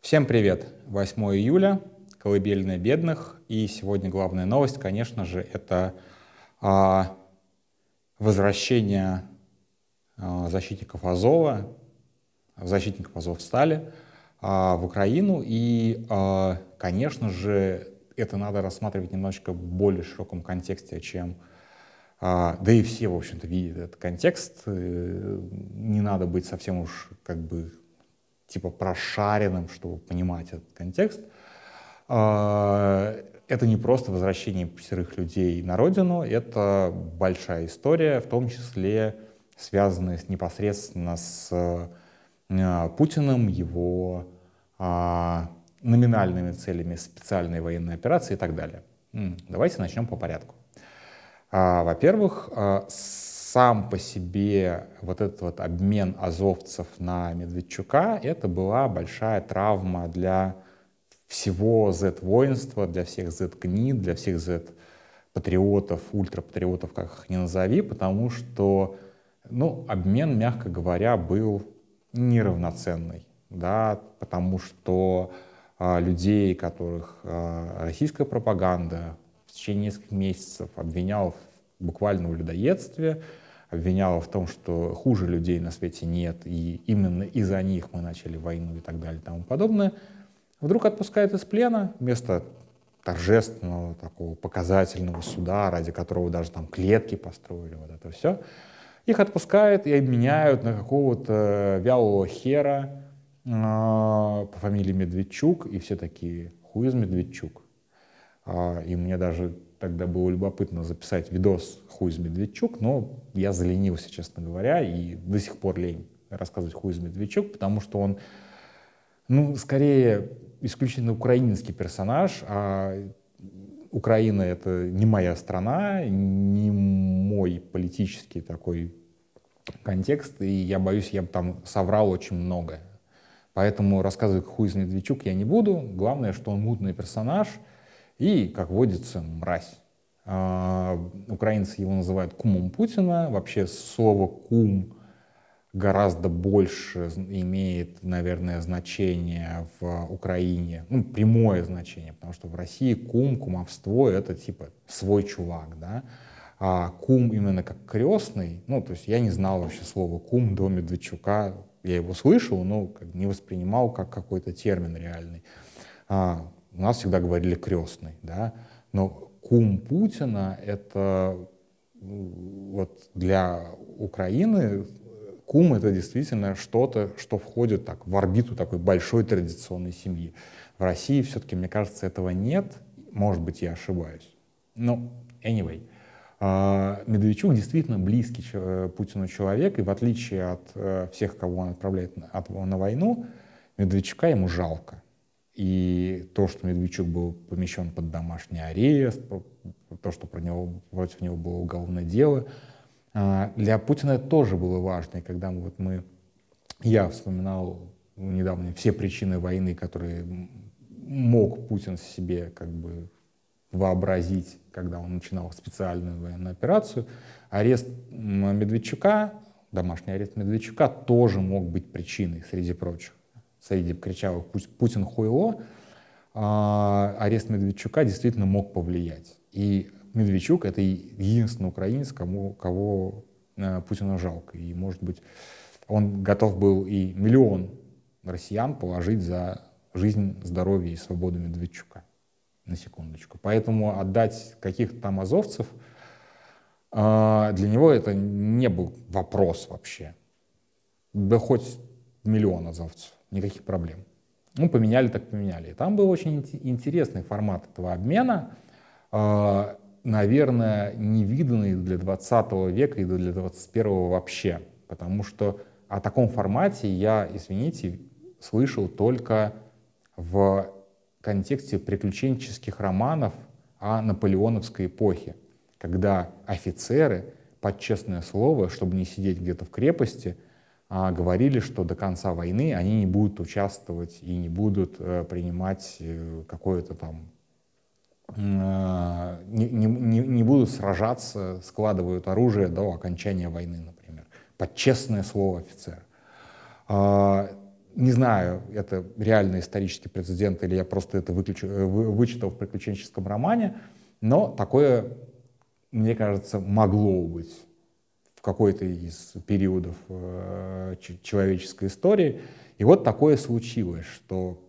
Всем привет! 8 июля, колыбельная бедных, и сегодня главная новость, конечно же, это а, возвращение а, защитников Азова, защитников Азовстали а, в Украину, и, а, конечно же, это надо рассматривать немножечко в более широком контексте, чем а, да и все, в общем-то, видят этот контекст. Э, не надо быть совсем уж как бы типа прошаренным, чтобы понимать этот контекст. А, это не просто возвращение пятерых людей на родину, это большая история, в том числе связанная с, непосредственно с э, Путиным, его а, номинальными целями специальной военной операции и так далее. Давайте начнем по порядку. А, во-первых, а, сам по себе вот этот вот обмен азовцев на Медведчука, это была большая травма для всего Z-воинства, для всех Z-гнид, для всех Z-патриотов, ультрапатриотов, как их ни назови, потому что ну, обмен, мягко говоря, был неравноценный, да, потому что а, людей, которых а, российская пропаганда в течение нескольких месяцев обвинял буквально в людоедстве, обвиняла в том, что хуже людей на свете нет, и именно из-за них мы начали войну и так далее и тому подобное, вдруг отпускает из плена вместо торжественного такого показательного суда, ради которого даже там клетки построили, вот это все, их отпускают и обменяют на какого-то вялого хера, а, по фамилии Медведчук, и все такие, хуй Медведчук. А, и мне даже тогда было любопытно записать видос хуй Медведчук, но я заленился, честно говоря, и до сих пор лень рассказывать хуй Медведчук, потому что он, ну, скорее исключительно украинский персонаж, а Украина — это не моя страна, не мой политический такой контекст, и я боюсь, я бы там соврал очень многое. Поэтому рассказывать хуй из Медведчук я не буду. Главное, что он мутный персонаж и, как водится, мразь. А, украинцы его называют кумом Путина. Вообще слово «кум» гораздо больше имеет, наверное, значение в Украине, ну, прямое значение, потому что в России кум, кумовство — это типа свой чувак, да, а кум именно как крестный, ну, то есть я не знал вообще слова кум до Медведчука, я его слышал, но не воспринимал как какой-то термин реальный. А, у нас всегда говорили крестный, да, но кум Путина — это вот для Украины кум — это действительно что-то, что входит так, в орбиту такой большой традиционной семьи. В России все-таки, мне кажется, этого нет. Может быть, я ошибаюсь. Но, anyway — а, Медведчук действительно близкий э, Путину человек, и в отличие от э, всех, кого он отправляет на войну, Медведчука ему жалко. И то, что Медведчук был помещен под домашний арест, то, что про него, против него было уголовное дело, а, для Путина это тоже было важно. И когда мы, вот мы, я вспоминал недавно все причины войны, которые мог Путин себе как бы вообразить, когда он начинал специальную военную операцию. Арест Медведчука, домашний арест Медведчука тоже мог быть причиной, среди прочих. Среди кричавых «Путин хуйло», а, арест Медведчука действительно мог повлиять. И Медведчук — это единственный украинец, кому, кого э, Путину жалко. И, может быть, он готов был и миллион россиян положить за жизнь, здоровье и свободу Медведчука на секундочку. Поэтому отдать каких-то там азовцев, а, для него это не был вопрос вообще. Да хоть миллион азовцев, никаких проблем. Ну, поменяли так поменяли. И там был очень интересный формат этого обмена, а, наверное, невиданный для 20 века и для 21 вообще. Потому что о таком формате я, извините, слышал только в контексте приключенческих романов о наполеоновской эпохе, когда офицеры, под честное слово, чтобы не сидеть где-то в крепости, говорили, что до конца войны они не будут участвовать и не будут э, принимать э, какое-то там э, не, не, не будут сражаться, складывают оружие до окончания войны, например. Под честное слово офицера. А, не знаю, это реальный исторический прецедент или я просто это выключу, вычитал в приключенческом романе, но такое, мне кажется, могло быть в какой-то из периодов э, человеческой истории. И вот такое случилось, что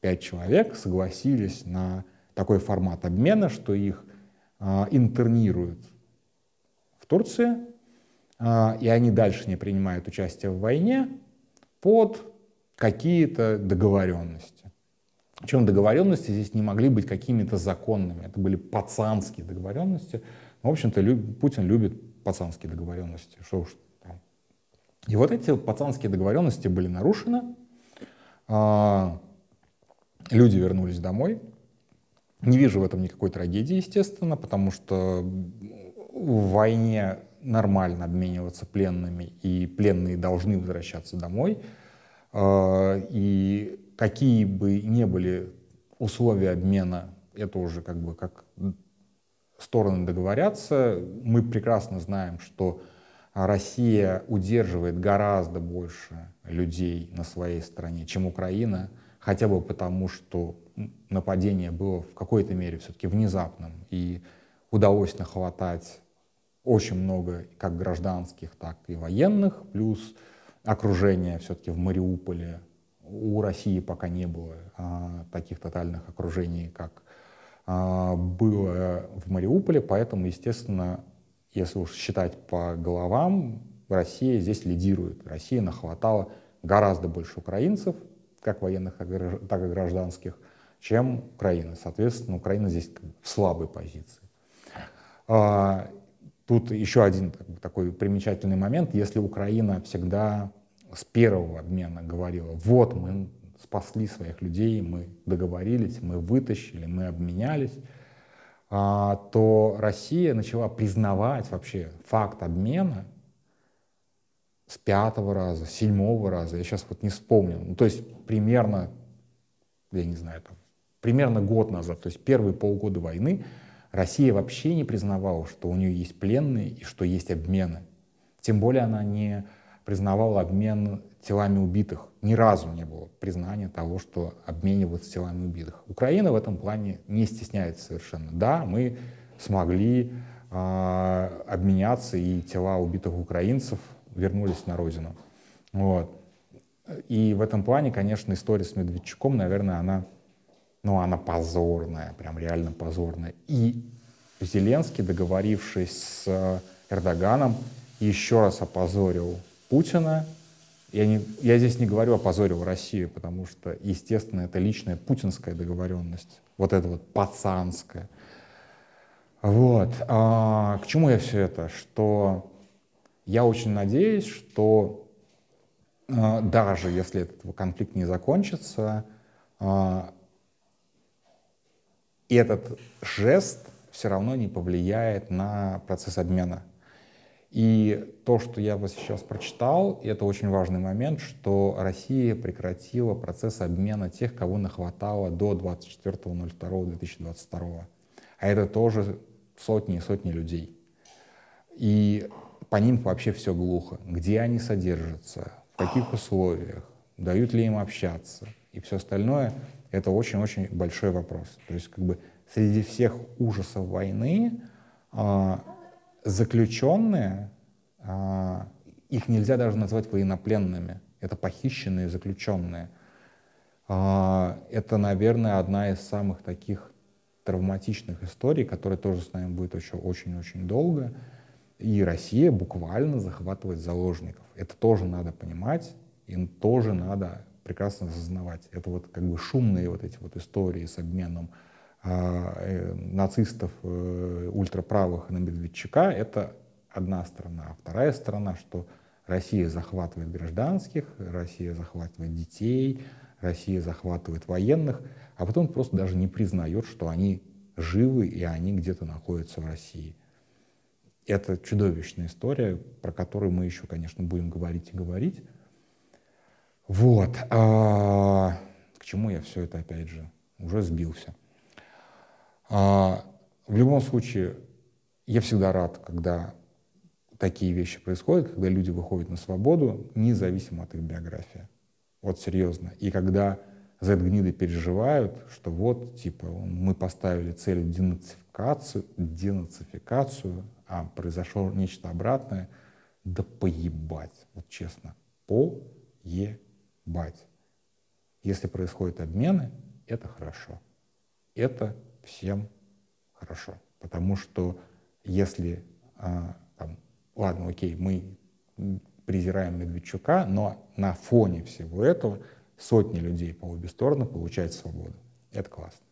пять человек согласились на такой формат обмена, что их э, интернируют в Турции, э, и они дальше не принимают участие в войне под какие-то договоренности. Причем договоренности здесь не могли быть какими-то законными, это были пацанские договоренности. В общем-то, Путин любит пацанские договоренности. Что уж там. И вот эти пацанские договоренности были нарушены. А, люди вернулись домой. Не вижу в этом никакой трагедии, естественно, потому что в войне нормально обмениваться пленными, и пленные должны возвращаться домой. А, и какие бы ни были условия обмена, это уже как бы как стороны договорятся. Мы прекрасно знаем, что Россия удерживает гораздо больше людей на своей стороне, чем Украина, хотя бы потому, что нападение было в какой-то мере все-таки внезапным, и удалось нахватать очень много как гражданских, так и военных, плюс окружение все-таки в Мариуполе. У России пока не было а, таких тотальных окружений, как было в Мариуполе, поэтому, естественно, если уж считать по головам, Россия здесь лидирует. Россия нахватала гораздо больше украинцев, как военных, так и гражданских, чем Украина. Соответственно, Украина здесь в слабой позиции. А, тут еще один такой примечательный момент. Если Украина всегда с первого обмена говорила, вот мы спасли своих людей, мы договорились, мы вытащили, мы обменялись, а, то Россия начала признавать вообще факт обмена с пятого раза, с седьмого раза, я сейчас вот не вспомню, ну, то есть примерно, я не знаю, там, примерно год назад, то есть первые полгода войны, Россия вообще не признавала, что у нее есть пленные и что есть обмены. Тем более она не признавала обмен телами убитых. Ни разу не было признания того, что обмениваются телами убитых. Украина в этом плане не стесняется совершенно. Да, мы смогли э, обменяться, и тела убитых украинцев вернулись на родину. Вот. И в этом плане, конечно, история с Медведчуком, наверное, она, ну, она позорная, прям реально позорная. И Зеленский, договорившись с Эрдоганом, еще раз опозорил Путина, я, не, я здесь не говорю о позоре в России, потому что, естественно, это личная путинская договоренность, вот это вот пацанская. Вот. А, к чему я все это? Что я очень надеюсь, что а, даже если этот конфликт не закончится, а, этот жест все равно не повлияет на процесс обмена и то, что я вот сейчас прочитал, это очень важный момент, что Россия прекратила процесс обмена тех, кого нахватало до 24.02.2022. А это тоже сотни и сотни людей. И по ним вообще все глухо. Где они содержатся, в каких условиях, дают ли им общаться и все остальное, это очень-очень большой вопрос. То есть как бы среди всех ужасов войны а, заключенные, а, их нельзя даже назвать военнопленными, это похищенные заключенные. А, это, наверное, одна из самых таких травматичных историй, которая тоже с нами будет еще очень-очень долго. И Россия буквально захватывает заложников. Это тоже надо понимать, им тоже надо прекрасно осознавать. Это вот как бы шумные вот эти вот истории с обменом нацистов э, ультраправых на Медведчука — это одна сторона. А вторая сторона, что Россия захватывает гражданских, Россия захватывает детей, Россия захватывает военных, а потом просто даже не признает, что они живы и они где-то находятся в России. Это чудовищная история, про которую мы еще, конечно, будем говорить и говорить. Вот. А, к чему я все это, опять же, уже сбился. А, в любом случае, я всегда рад, когда такие вещи происходят, когда люди выходят на свободу, независимо от их биографии. Вот серьезно. И когда Z-гниды переживают, что вот, типа, мы поставили цель денацификацию, денацификацию, а произошло нечто обратное, да поебать, вот честно, поебать. Если происходят обмены, это хорошо. Это всем хорошо. Потому что если, а, там, ладно, окей, мы презираем Медведчука, но на фоне всего этого сотни людей по обе стороны получают свободу. Это классно.